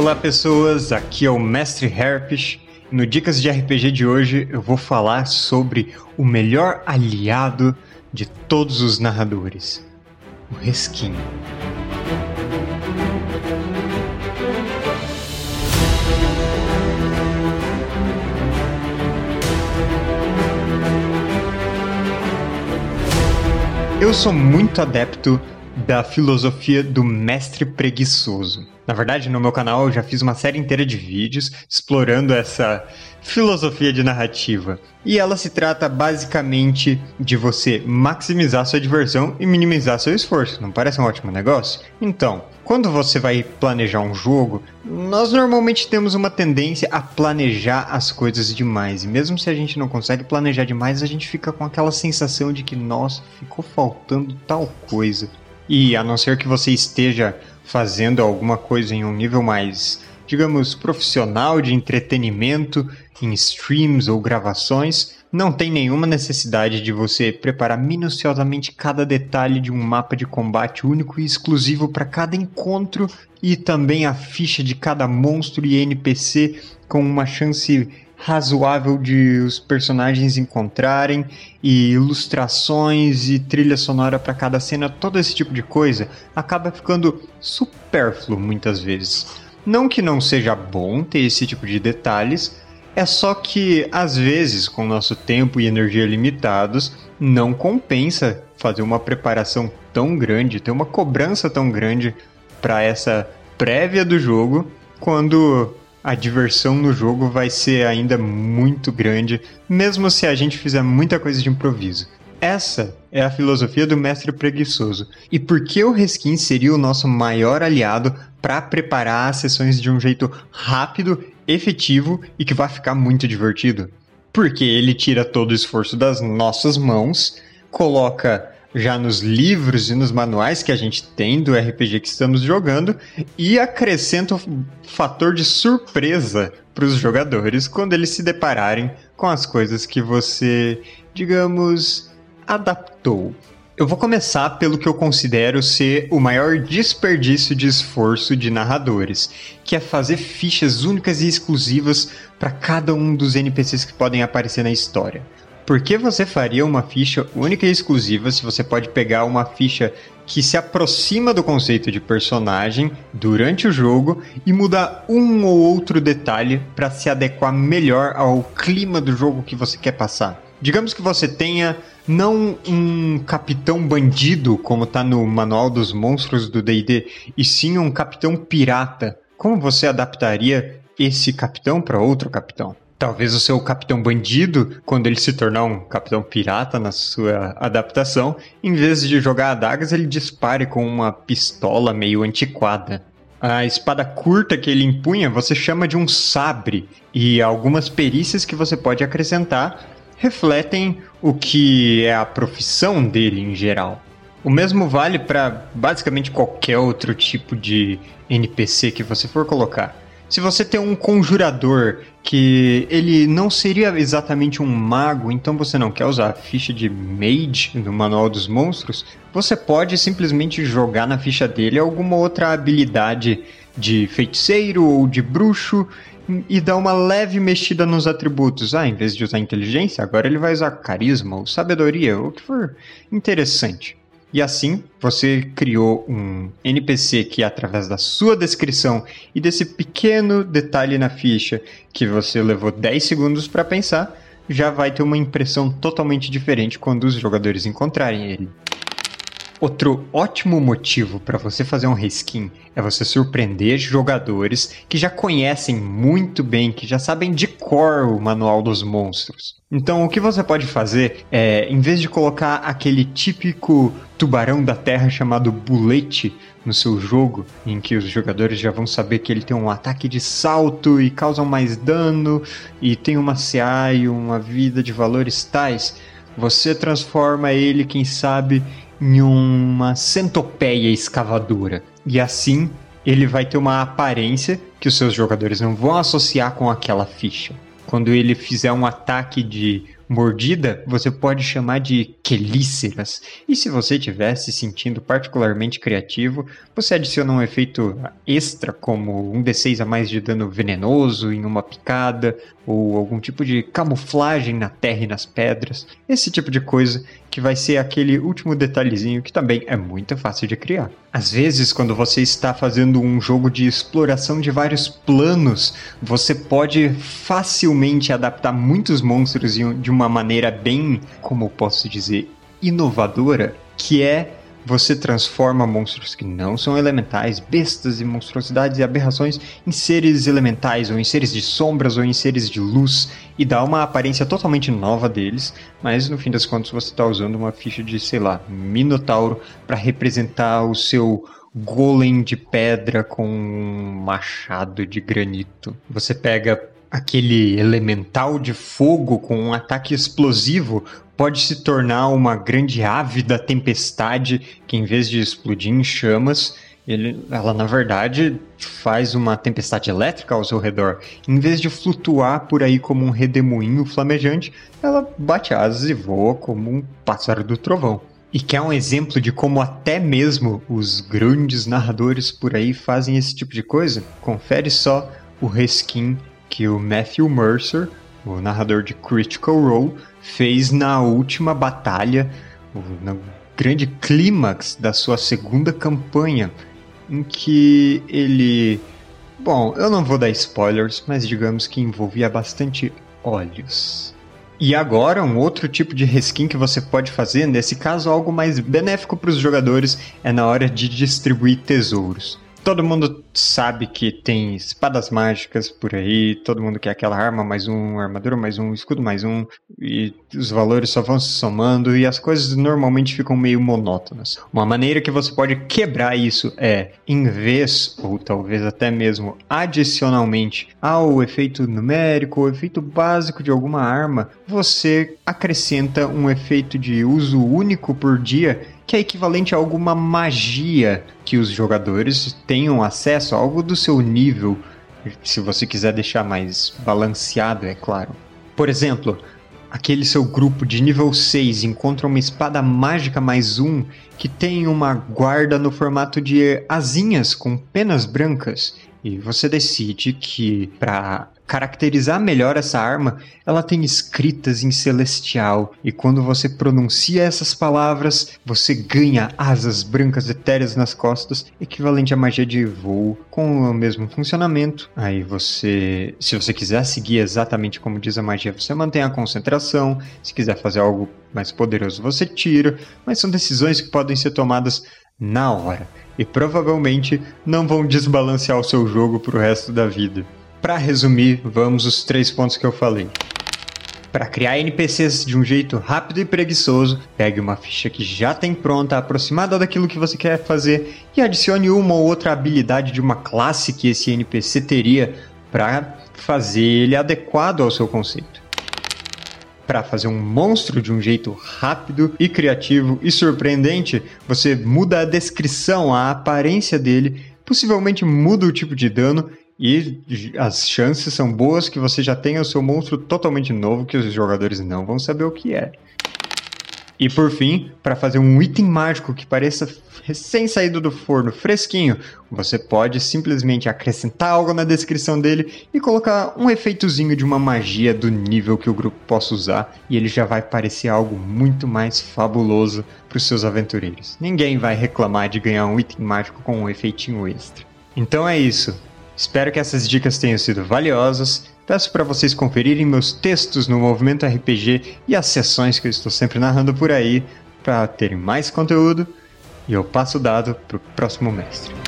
Olá pessoas, aqui é o Mestre Herpes. No Dicas de RPG de hoje eu vou falar sobre o melhor aliado de todos os narradores, o Reskin. Eu sou muito adepto da filosofia do mestre preguiçoso. Na verdade, no meu canal eu já fiz uma série inteira de vídeos explorando essa filosofia de narrativa. E ela se trata basicamente de você maximizar sua diversão e minimizar seu esforço. Não parece um ótimo negócio? Então, quando você vai planejar um jogo, nós normalmente temos uma tendência a planejar as coisas demais. E mesmo se a gente não consegue planejar demais, a gente fica com aquela sensação de que, nossa, ficou faltando tal coisa. E a não ser que você esteja fazendo alguma coisa em um nível mais, digamos, profissional de entretenimento, em streams ou gravações, não tem nenhuma necessidade de você preparar minuciosamente cada detalhe de um mapa de combate único e exclusivo para cada encontro e também a ficha de cada monstro e NPC com uma chance razoável de os personagens encontrarem e ilustrações e trilha sonora para cada cena, todo esse tipo de coisa acaba ficando supérfluo muitas vezes. Não que não seja bom ter esse tipo de detalhes, é só que às vezes, com nosso tempo e energia limitados, não compensa fazer uma preparação tão grande, ter uma cobrança tão grande para essa prévia do jogo, quando a diversão no jogo vai ser ainda muito grande, mesmo se a gente fizer muita coisa de improviso. Essa é a filosofia do mestre preguiçoso. E por que o reskin seria o nosso maior aliado para preparar as sessões de um jeito rápido, efetivo e que vai ficar muito divertido? Porque ele tira todo o esforço das nossas mãos, coloca já nos livros e nos manuais que a gente tem do RPG que estamos jogando e acrescenta o fator de surpresa para os jogadores quando eles se depararem com as coisas que você, digamos, adaptou. Eu vou começar pelo que eu considero ser o maior desperdício de esforço de narradores, que é fazer fichas únicas e exclusivas para cada um dos NPCs que podem aparecer na história. Por que você faria uma ficha única e exclusiva se você pode pegar uma ficha que se aproxima do conceito de personagem durante o jogo e mudar um ou outro detalhe para se adequar melhor ao clima do jogo que você quer passar? Digamos que você tenha não um capitão bandido, como está no manual dos monstros do DD, e sim um capitão pirata. Como você adaptaria esse capitão para outro capitão? Talvez o seu capitão bandido, quando ele se tornar um capitão pirata na sua adaptação, em vez de jogar adagas, ele dispare com uma pistola meio antiquada. A espada curta que ele empunha você chama de um sabre, e algumas perícias que você pode acrescentar refletem o que é a profissão dele em geral. O mesmo vale para basicamente qualquer outro tipo de NPC que você for colocar. Se você tem um conjurador que ele não seria exatamente um mago, então você não quer usar a ficha de mage no manual dos monstros, você pode simplesmente jogar na ficha dele alguma outra habilidade de feiticeiro ou de bruxo e dar uma leve mexida nos atributos. Ah, em vez de usar inteligência, agora ele vai usar carisma ou sabedoria, o que for interessante. E assim, você criou um NPC que, através da sua descrição e desse pequeno detalhe na ficha que você levou 10 segundos para pensar, já vai ter uma impressão totalmente diferente quando os jogadores encontrarem ele. Outro ótimo motivo para você fazer um reskin é você surpreender jogadores que já conhecem muito bem, que já sabem de cor o manual dos monstros. Então, o que você pode fazer é, em vez de colocar aquele típico tubarão da terra chamado bulete no seu jogo, em que os jogadores já vão saber que ele tem um ataque de salto e causa mais dano e tem uma CA e uma vida de valores tais, você transforma ele, quem sabe, em uma centopeia escavadora. E assim ele vai ter uma aparência que os seus jogadores não vão associar com aquela ficha. Quando ele fizer um ataque de mordida, você pode chamar de quelíceras. E se você estiver se sentindo particularmente criativo, você adiciona um efeito extra, como um D6 a mais de dano venenoso em uma picada, ou algum tipo de camuflagem na terra e nas pedras. Esse tipo de coisa que vai ser aquele último detalhezinho que também é muito fácil de criar. Às vezes, quando você está fazendo um jogo de exploração de vários planos, você pode facilmente adaptar muitos monstros de uma maneira bem, como posso dizer, inovadora, que é você transforma monstros que não são elementais, bestas e monstruosidades e aberrações em seres elementais, ou em seres de sombras, ou em seres de luz, e dá uma aparência totalmente nova deles, mas no fim das contas você está usando uma ficha de, sei lá, Minotauro para representar o seu golem de pedra com um machado de granito. Você pega aquele elemental de fogo com um ataque explosivo pode se tornar uma grande ave da tempestade que, em vez de explodir em chamas, ele, ela na verdade faz uma tempestade elétrica ao seu redor. Em vez de flutuar por aí como um redemoinho flamejante, ela bate asas e voa como um pássaro do trovão. E que é um exemplo de como até mesmo os grandes narradores por aí fazem esse tipo de coisa? Confere só o reskin que o Matthew Mercer, o narrador de Critical Role, fez na última batalha, no grande clímax da sua segunda campanha, em que ele. Bom, eu não vou dar spoilers, mas digamos que envolvia bastante olhos. E agora, um outro tipo de reskin que você pode fazer, nesse caso algo mais benéfico para os jogadores, é na hora de distribuir tesouros. Todo mundo sabe que tem espadas mágicas por aí, todo mundo quer aquela arma mais um, armadura mais um, escudo mais um, e os valores só vão se somando e as coisas normalmente ficam meio monótonas. Uma maneira que você pode quebrar isso é, em vez, ou talvez até mesmo adicionalmente ao efeito numérico, ou efeito básico de alguma arma, você acrescenta um efeito de uso único por dia que é equivalente a alguma magia que os jogadores tenham acesso, algo do seu nível, se você quiser deixar mais balanceado, é claro. Por exemplo, aquele seu grupo de nível 6 encontra uma espada mágica mais um que tem uma guarda no formato de asinhas com penas brancas. E você decide que para caracterizar melhor essa arma, ela tem escritas em celestial, e quando você pronuncia essas palavras, você ganha asas brancas etéreas nas costas, equivalente à magia de voo, com o mesmo funcionamento. Aí você, se você quiser seguir exatamente como diz a magia, você mantém a concentração, se quiser fazer algo mais poderoso, você tira, mas são decisões que podem ser tomadas na hora e provavelmente não vão desbalancear o seu jogo para o resto da vida. Para resumir, vamos os três pontos que eu falei. Para criar NPCs de um jeito rápido e preguiçoso, pegue uma ficha que já tem pronta, aproximada daquilo que você quer fazer, e adicione uma ou outra habilidade de uma classe que esse NPC teria para fazer ele adequado ao seu conceito. Para fazer um monstro de um jeito rápido e criativo e surpreendente, você muda a descrição, a aparência dele, possivelmente muda o tipo de dano e as chances são boas que você já tenha o seu monstro totalmente novo que os jogadores não vão saber o que é. E por fim, para fazer um item mágico que pareça recém saído do forno, fresquinho, você pode simplesmente acrescentar algo na descrição dele e colocar um efeitozinho de uma magia do nível que o grupo possa usar e ele já vai parecer algo muito mais fabuloso para os seus aventureiros. Ninguém vai reclamar de ganhar um item mágico com um efeitinho extra. Então é isso. Espero que essas dicas tenham sido valiosas. Peço para vocês conferirem meus textos no Movimento RPG e as sessões que eu estou sempre narrando por aí para terem mais conteúdo. E eu passo o dado para o próximo mestre.